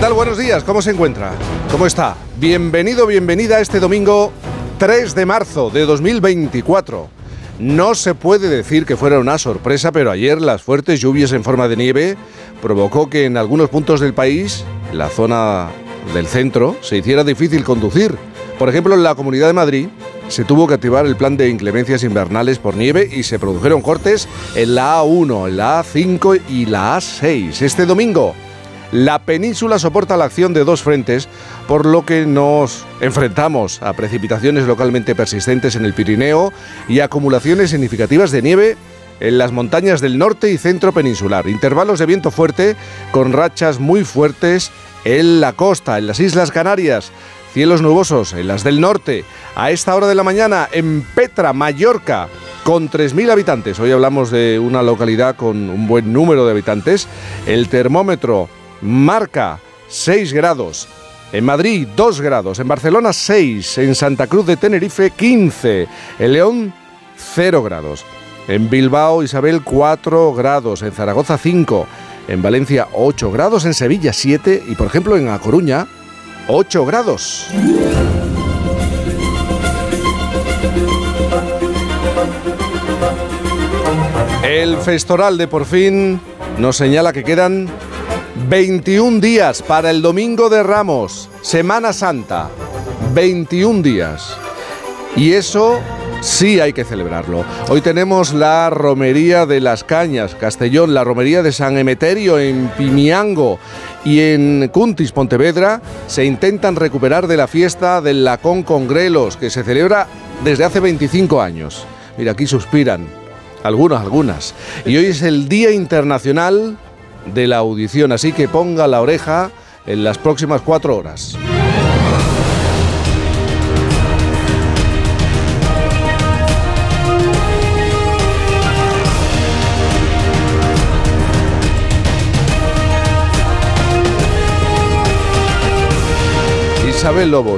tal? Buenos días, ¿cómo se encuentra? ¿Cómo está? Bienvenido, bienvenida a este domingo 3 de marzo de 2024. No se puede decir que fuera una sorpresa, pero ayer las fuertes lluvias en forma de nieve provocó que en algunos puntos del país, la zona del centro, se hiciera difícil conducir. Por ejemplo, en la Comunidad de Madrid se tuvo que activar el plan de inclemencias invernales por nieve y se produjeron cortes en la A1, en la A5 y la A6. Este domingo la península soporta la acción de dos frentes, por lo que nos enfrentamos a precipitaciones localmente persistentes en el Pirineo y acumulaciones significativas de nieve en las montañas del norte y centro peninsular. Intervalos de viento fuerte con rachas muy fuertes en la costa, en las Islas Canarias. Cielos nubosos en las del norte. A esta hora de la mañana en Petra, Mallorca, con 3.000 habitantes. Hoy hablamos de una localidad con un buen número de habitantes. El termómetro marca 6 grados. En Madrid 2 grados, en Barcelona 6, en Santa Cruz de Tenerife 15, en León 0 grados, en Bilbao Isabel 4 grados, en Zaragoza 5, en Valencia 8 grados, en Sevilla 7 y por ejemplo en A Coruña 8 grados. El Festoral de por fin nos señala que quedan 21 días para el Domingo de Ramos, Semana Santa. 21 días. Y eso sí hay que celebrarlo. Hoy tenemos la Romería de las Cañas, Castellón, la Romería de San Emeterio en Pimiango y en Cuntis, Pontevedra, se intentan recuperar de la fiesta del Lacón con Grelos, que se celebra desde hace 25 años. Mira, aquí suspiran. Algunos, algunas. Y hoy es el Día Internacional de la audición, así que ponga la oreja en las próximas cuatro horas. Isabel Lobos.